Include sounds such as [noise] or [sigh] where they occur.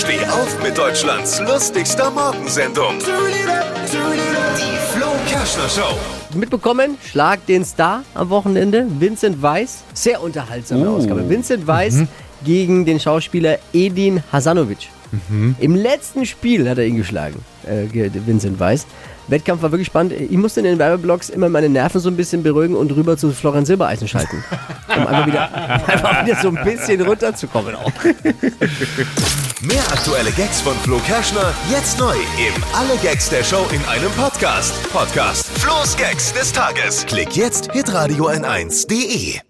Steh auf mit Deutschlands lustigster Morgensendung. Die Flo Kerschner Show. Mitbekommen, Schlag den Star am Wochenende. Vincent Weiss, sehr unterhaltsame Ausgabe. Vincent Weiss gegen den Schauspieler Edin Hasanovic. Im letzten Spiel hat er ihn geschlagen, äh, Vincent Weiss. Wettkampf war wirklich spannend. Ich musste in den Werbeblocks immer meine Nerven so ein bisschen beruhigen und rüber zu Florian Silbereisen schalten. [laughs] Um einfach wieder, [laughs] einfach wieder so ein bisschen runterzukommen auch. [laughs] Mehr aktuelle Gags von Flo Kerschner jetzt neu im Alle Gags der Show in einem Podcast. Podcast Flo's Gags des Tages. Klick jetzt hitradio n1.de.